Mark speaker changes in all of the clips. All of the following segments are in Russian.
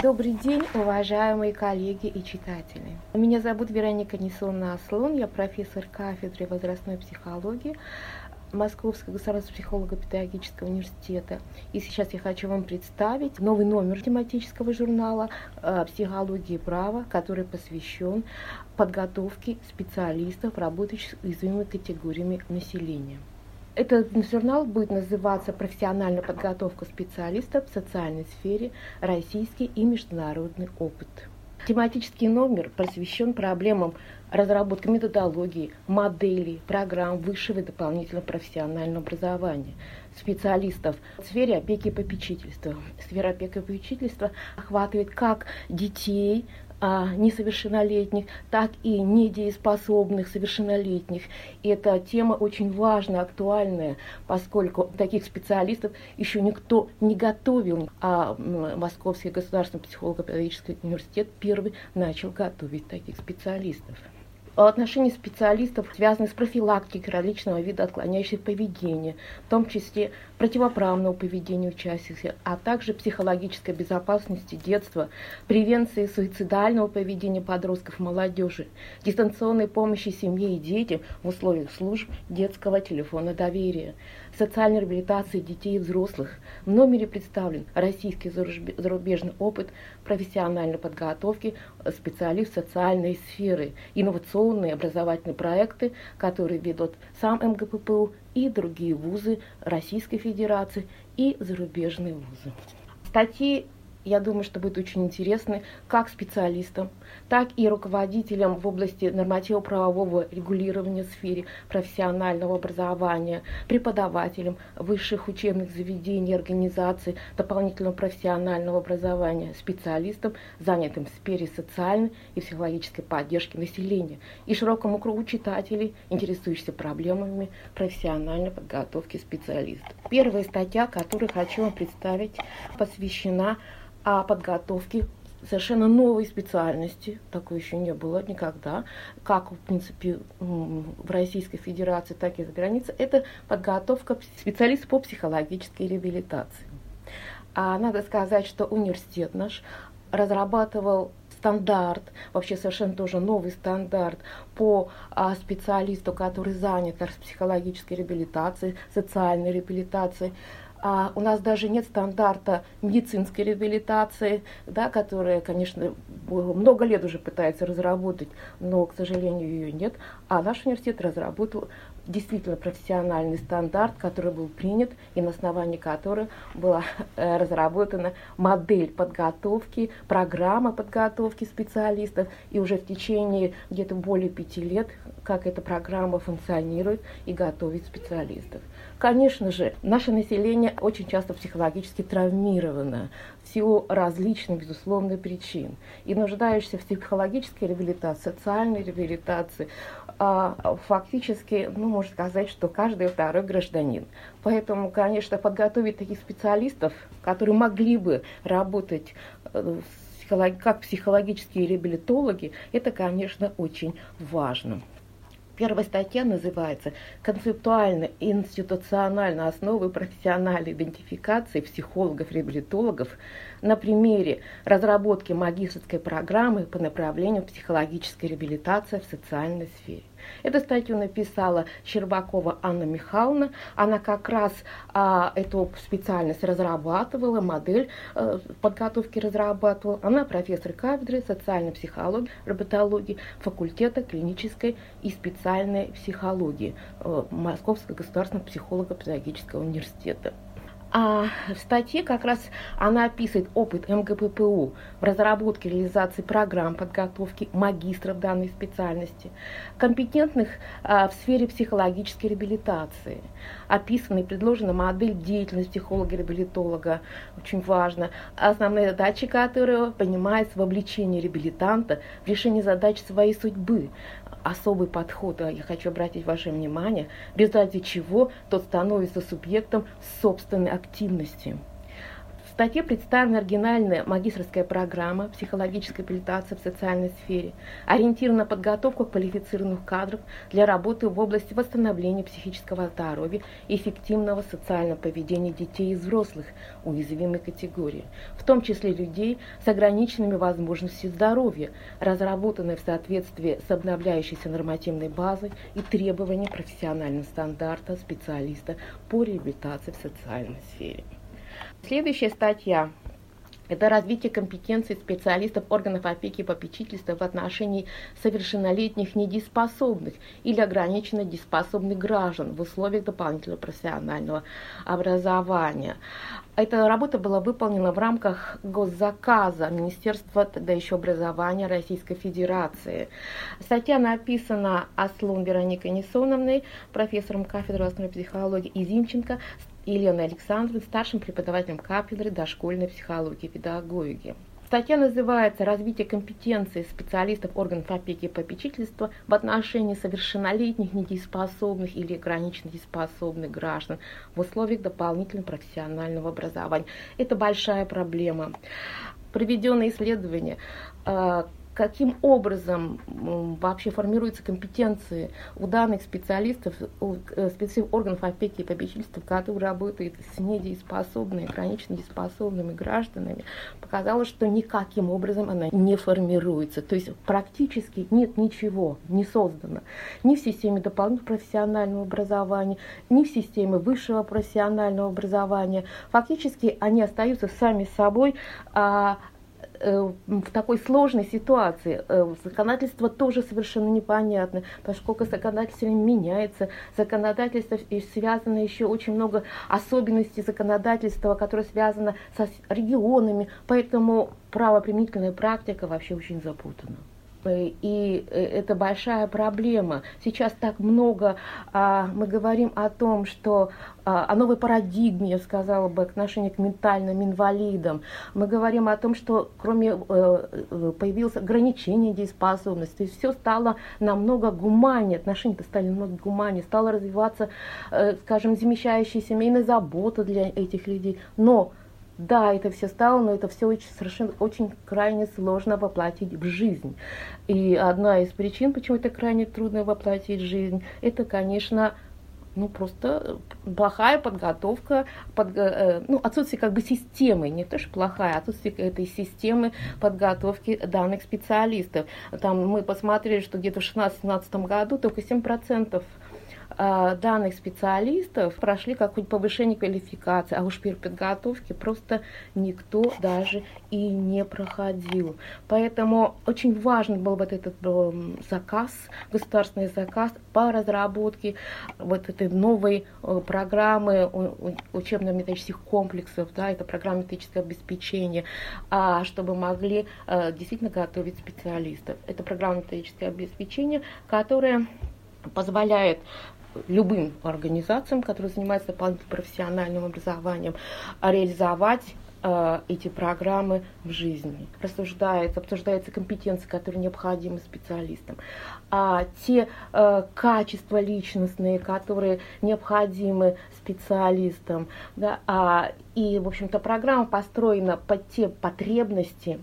Speaker 1: Добрый день, уважаемые коллеги и читатели. Меня зовут Вероника Несонна Аслон, я профессор кафедры возрастной психологии Московского государственного психолого-педагогического университета. И сейчас я хочу вам представить новый номер тематического журнала э, «Психология и право», который посвящен подготовке специалистов, работающих с уязвимыми категориями населения. Этот журнал будет называться «Профессиональная подготовка специалистов в социальной сфере. Российский и международный опыт». Тематический номер посвящен проблемам разработки методологии, моделей, программ высшего и дополнительного профессионального образования, специалистов в сфере опеки и попечительства. Сфера опеки и попечительства охватывает как детей, а, несовершеннолетних, так и недееспособных совершеннолетних. И эта тема очень важная, актуальная, поскольку таких специалистов еще никто не готовил, а Московский государственный психолого-педагогический университет первый начал готовить таких специалистов отношения специалистов связаны с профилактикой различного вида отклоняющих поведения, в том числе противоправного поведения участников, а также психологической безопасности детства, превенции суицидального поведения подростков молодежи, дистанционной помощи семье и детям в условиях служб детского телефона доверия, социальной реабилитации детей и взрослых. В номере представлен российский зарубежный опыт профессиональной подготовки специалистов социальной сферы, инновационные образовательные проекты, которые ведут сам МГППУ и другие вузы Российской Федерации и зарубежные вузы. Статьи я думаю, что будет очень интересно как специалистам, так и руководителям в области нормативно-правового регулирования в сфере профессионального образования, преподавателям высших учебных заведений, организаций дополнительного профессионального образования, специалистам, занятым в сфере социальной и психологической поддержки населения и широкому кругу читателей, интересующихся проблемами профессиональной подготовки специалистов. Первая статья, которую хочу вам представить, посвящена о подготовке совершенно новой специальности, такой еще не было никогда, как, в принципе, в Российской Федерации, так и за границей, это подготовка специалистов по психологической реабилитации. А надо сказать, что университет наш разрабатывал стандарт, вообще совершенно тоже новый стандарт по а, специалисту, который занят психологической реабилитацией, социальной реабилитацией, а у нас даже нет стандарта медицинской реабилитации, да, которая, конечно, много лет уже пытается разработать, но, к сожалению, ее нет. А наш университет разработал действительно профессиональный стандарт, который был принят и на основании которого была э, разработана модель подготовки, программа подготовки специалистов. И уже в течение где-то более пяти лет, как эта программа функционирует и готовит специалистов. Конечно же, наше население очень часто психологически травмировано в силу различных, безусловно, причин. И нуждающихся в психологической реабилитации, социальной реабилитации, фактически, ну, можно сказать, что каждый второй гражданин. Поэтому, конечно, подготовить таких специалистов, которые могли бы работать э, как психологические реабилитологи, это, конечно, очень важно. Первая статья называется «Концептуально и основы профессиональной идентификации психологов-реабилитологов на примере разработки магистрской программы по направлению психологической реабилитации в социальной сфере». Эту статью написала Щербакова Анна Михайловна. Она как раз а, эту специальность разрабатывала, модель а, подготовки разрабатывала. Она профессор кафедры социальной психологии, роботологии, факультета клинической и специальной психологии а, Московского государственного психолого-педагогического университета. А в статье как раз она описывает опыт МГППУ в разработке реализации программ подготовки магистров данной специальности, компетентных а, в сфере психологической реабилитации. Описана и предложена модель деятельности психолога-реабилитолога, очень важно, основные задачи которого понимается вовлечение реабилитанта в решение задач своей судьбы, особый подход, я хочу обратить ваше внимание, в результате чего тот становится субъектом собственной активности. Статье представлена оригинальная магистрская программа психологической реабилитации в социальной сфере, ориентирована на подготовку квалифицированных кадров для работы в области восстановления психического здоровья и эффективного социального поведения детей и взрослых уязвимой категории, в том числе людей с ограниченными возможностями здоровья, разработанной в соответствии с обновляющейся нормативной базой и требованиями профессионального стандарта специалиста по реабилитации в социальной сфере. Следующая статья это развитие компетенций специалистов органов опеки и попечительства в отношении совершеннолетних недееспособных или ограниченно дееспособных граждан в условиях дополнительного профессионального образования. Эта работа была выполнена в рамках госзаказа Министерства тогда еще образования Российской Федерации. Статья написана Аслун Вероникой Несоновной, профессором кафедры основной психологии, и Зимченко, Еленой Александровной, старшим преподавателем кафедры дошкольной психологии и педагогики. Статья называется «Развитие компетенции специалистов органов опеки и попечительства в отношении совершеннолетних недееспособных или ограниченно дееспособных граждан в условиях дополнительного профессионального образования». Это большая проблема. Проведенные исследования э, каким образом вообще формируются компетенции у данных специалистов, у э, специалистов органов опеки и попечительства, которые работают с недееспособными, ограниченно дееспособными гражданами, показалось, что никаким образом она не формируется. То есть практически нет ничего, не создано ни в системе дополнительного профессионального образования, ни в системе высшего профессионального образования. Фактически они остаются сами собой а, в такой сложной ситуации. Э, законодательство тоже совершенно непонятно, поскольку законодательство меняется, законодательство связано еще очень много особенностей законодательства, которое связано со регионами, поэтому правоприменительная практика вообще очень запутана. Э, и э, это большая проблема. Сейчас так много а, мы говорим о том, что а, о новой парадигме, я сказала бы, отношении к ментальным инвалидам. Мы говорим о том, что кроме э, появилось ограничение дееспособности, то есть все стало намного гуманнее, отношения стали намного гуманнее, стала развиваться, скажем, замещающая семейная забота для этих людей. Но да, это все стало, но это все очень, совершенно очень крайне сложно воплотить в жизнь. И одна из причин, почему это крайне трудно воплотить в жизнь, это, конечно, ну просто плохая подготовка, под, э, ну отсутствие как бы системы, не то что плохая, а отсутствие этой системы подготовки данных специалистов. Там мы посмотрели, что где-то в 2016-2017 году только 7% а, данных специалистов прошли какое-нибудь повышение квалификации, а уж переподготовки просто никто даже и не проходил. Поэтому очень важен был вот этот заказ, государственный заказ по разработке вот этой новой э, программы учебно-методических комплексов, да, это программа методического обеспечения, а чтобы могли э, действительно готовить специалистов. Это программа методического обеспечения, которая позволяет любым организациям, которые занимаются дополнительным профессиональным образованием, реализовать э, эти программы в жизни. Рассуждается, обсуждаются компетенции, которые необходимы специалистам, а те э, качества личностные, которые необходимы специалистам. Да, а, и, в общем-то, программа построена под те потребности,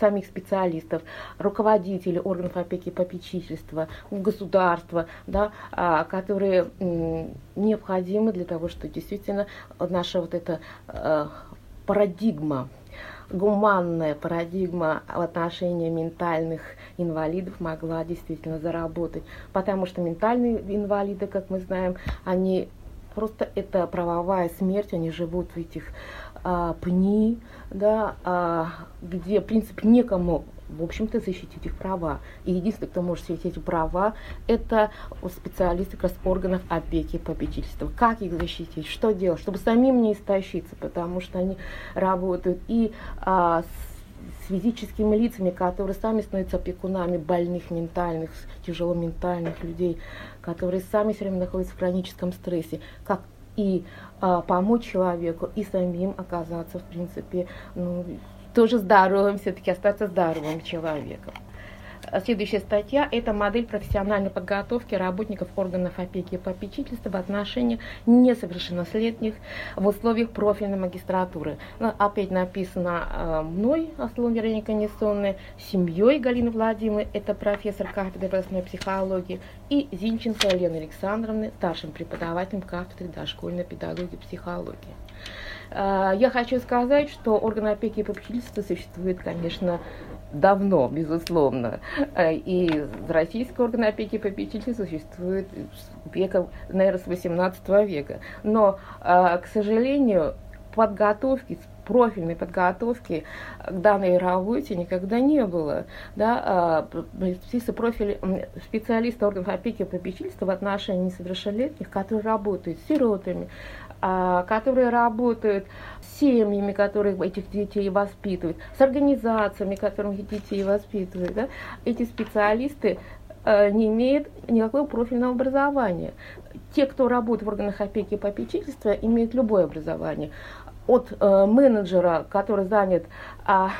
Speaker 1: самих специалистов, руководителей органов опеки и попечительства, государства, да, а, которые необходимы для того, чтобы действительно наша вот эта э, парадигма гуманная парадигма в отношении ментальных инвалидов могла действительно заработать. Потому что ментальные инвалиды, как мы знаем, они просто это правовая смерть, они живут в этих а, пни, да, а, где, в принципе, некому в общем-то, защитить их права. И единственный, кто может защитить эти права, это специалисты как раз органов опеки и попечительства. Как их защитить, что делать, чтобы самим не истощиться, потому что они работают и а, с, физическими лицами, которые сами становятся опекунами больных ментальных, тяжело ментальных людей, которые сами все время находятся в хроническом стрессе. Как и а, помочь человеку, и самим оказаться, в принципе, ну, тоже здоровым, все-таки остаться здоровым человеком. Следующая статья – это модель профессиональной подготовки работников органов опеки и попечительства в отношении несовершеннолетних в условиях профильной магистратуры. Ну, опять написано э, мной, Аслон Вероника Несонная, семьей Галины Владимировны, это профессор кафедры возрастной психологии, и Зинченко Елены Александровны, старшим преподавателем кафедры дошкольной педагогики и психологии. Э, я хочу сказать, что органы опеки и попечительства существует, конечно, давно, безусловно. Э, и российский орган опеки и попечительства существует века, наверное, с 18 века. Но, э, к сожалению, подготовки, профильной подготовки к данной работе никогда не было. Да, специалисты профиль специалисты органов опеки и попечительства в отношении несовершеннолетних, которые работают с сиротами, а, которые работают с семьями, которые этих детей воспитывают, с организациями, которые этих детей воспитывают. Да? Эти специалисты э, не имеют никакого профильного образования. Те, кто работает в органах опеки и попечительства, имеют любое образование от э, менеджера, который занят а,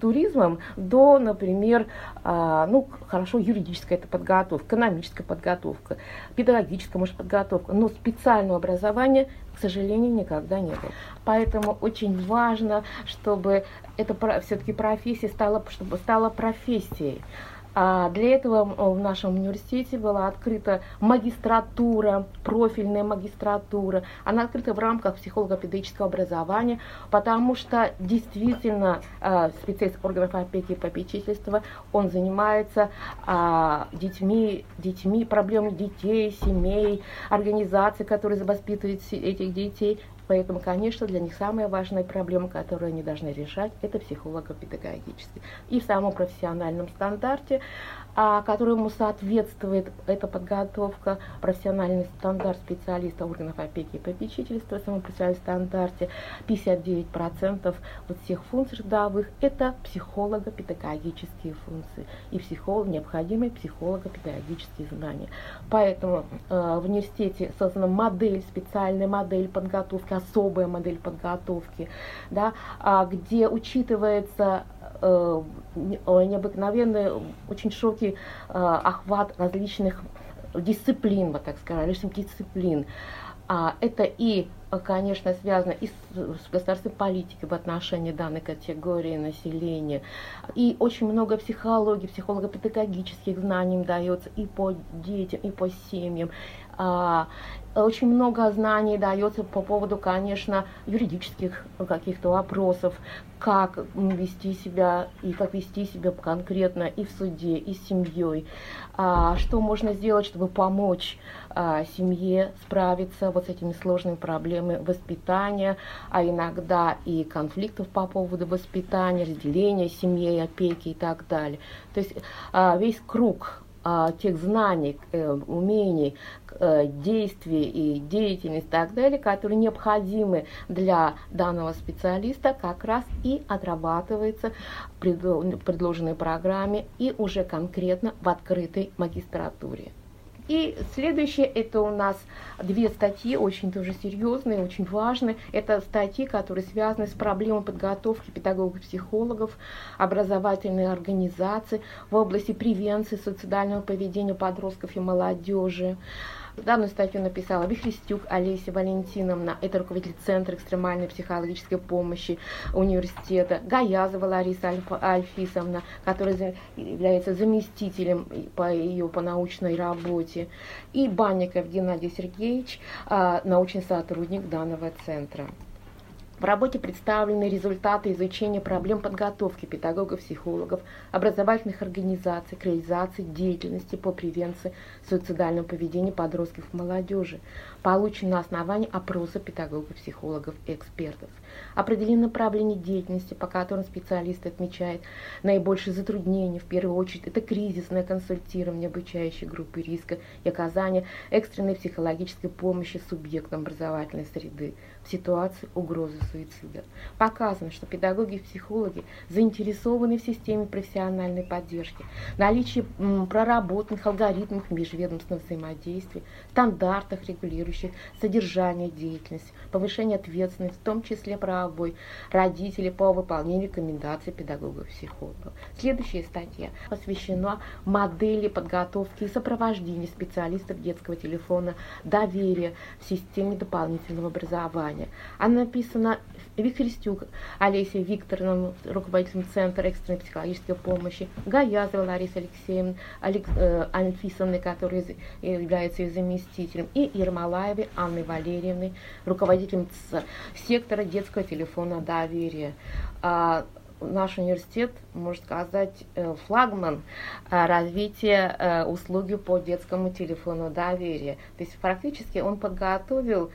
Speaker 1: туризмом, до, например, а, ну, хорошо, юридическая это подготовка, экономическая подготовка, педагогическая, может, подготовка, но специального образования, к сожалению, никогда не было. Поэтому очень важно, чтобы эта все-таки профессия стала, чтобы стала профессией. А для этого в нашем университете была открыта магистратура, профильная магистратура. Она открыта в рамках психолого-педагогического образования, потому что действительно а, специалист органов опеки и попечительства, он занимается а, детьми, детьми, проблемами детей, семей, организаций, которые воспитывают этих детей. Поэтому, конечно, для них самая важная проблема, которую они должны решать, это психолого-педагогический. И в самом профессиональном стандарте которому соответствует эта подготовка, профессиональный стандарт специалиста органов опеки и попечительства, самом профессиональном стандарте 59% вот всех функций трудовых – это психолого-педагогические функции и психолог, необходимые психолого-педагогические знания. Поэтому э, в университете создана модель, специальная модель подготовки, особая модель подготовки, да, а, где учитывается Э, необыкновенный, очень широкий э, охват различных дисциплин, вот так скажем, различных дисциплин. А это и, конечно, связано и с, с государственной политикой в отношении данной категории населения. И очень много психологии, психолого-педагогических знаний им дается и по детям, и по семьям. А, очень много знаний дается по поводу, конечно, юридических каких-то вопросов, как вести себя и как вести себя конкретно и в суде, и с семьей, а, что можно сделать, чтобы помочь а, семье справиться вот с этими сложными проблемами воспитания, а иногда и конфликтов по поводу воспитания, разделения семьи, опеки и так далее. То есть весь круг а, тех знаний, э, умений, э, действий и деятельности и так далее, которые необходимы для данного специалиста, как раз и отрабатывается в предложенной программе и уже конкретно в открытой магистратуре. И следующее, это у нас две статьи, очень тоже серьезные, очень важные. Это статьи, которые связаны с проблемой подготовки педагогов-психологов, образовательной организации в области превенции суицидального поведения подростков и молодежи. Данную статью написала Вихрестюк Олеся Валентиновна, это руководитель Центра экстремальной психологической помощи университета, Гаязова Лариса Альфисовна, которая является заместителем по ее по научной работе, и Банников Геннадий Сергеевич, а, научный сотрудник данного центра. В работе представлены результаты изучения проблем подготовки педагогов, психологов, образовательных организаций к реализации деятельности по превенции суицидального поведения подростков и молодежи, получены на основании опроса педагогов, психологов и экспертов. Определены направления деятельности, по которым специалисты отмечают наибольшие затруднения. В первую очередь это кризисное консультирование обучающей группы риска и оказание экстренной психологической помощи субъектам образовательной среды в ситуации угрозы суицида. Показано, что педагоги и психологи заинтересованы в системе профессиональной поддержки, наличии проработанных алгоритмов межведомственного взаимодействия, стандартах, регулирующих содержание деятельности, повышение ответственности, в том числе правовой родителей по выполнению рекомендаций педагогов-психологов. Следующая статья посвящена модели подготовки и сопровождения специалистов детского телефона доверия в системе дополнительного образования. Она написана Виктористюк Олеся Викторовна, руководитель Центра экстренной психологической помощи, Гаязова Лариса Алексеевна, Алекс, э, Анфисовна, которая является ее заместителем, и Ермолаевой Анной Валерьевной, руководителем сектора детского телефона доверия. А, наш университет, можно сказать, э, флагман э, развития э, услуги по детскому телефону доверия. То есть практически он подготовил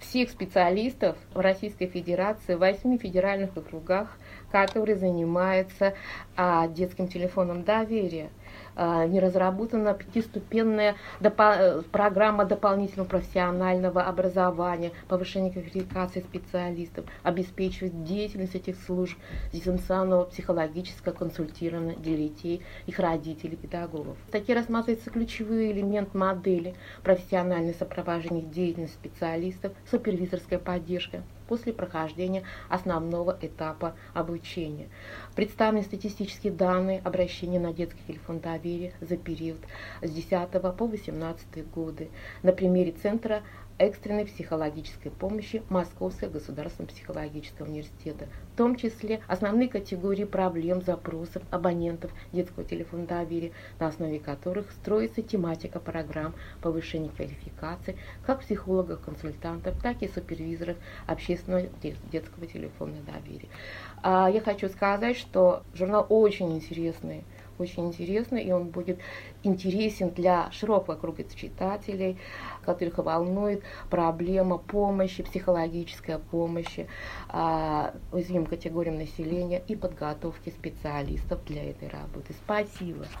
Speaker 1: всех специалистов в Российской Федерации, в восьми федеральных округах, которые занимаются а, детским телефоном доверия. А, не разработана пятиступенная допо программа дополнительного профессионального образования, повышения квалификации специалистов, обеспечивает деятельность этих служб дистанционного психологического консультирования для детей, их родителей, педагогов. Статье рассматриваются ключевые элементы модели профессиональное сопровождение деятельности специалистов, супервизорская поддержка, после прохождения основного этапа обучения. Представлены статистические данные обращения на детский телефон доверия за период с 10 по 18 годы на примере Центра экстренной психологической помощи Московского государственного психологического университета, в том числе основные категории проблем, запросов абонентов детского телефона доверия, на основе которых строится тематика программ повышения квалификации как психологов, консультантов, так и супервизоров общественного детского телефона доверия. А я хочу сказать, что журнал очень интересный, очень интересный, и он будет интересен для широкого круга читателей, которых волнует проблема помощи, психологической помощи а, уязвимым категориям населения и подготовки специалистов для этой работы. Спасибо.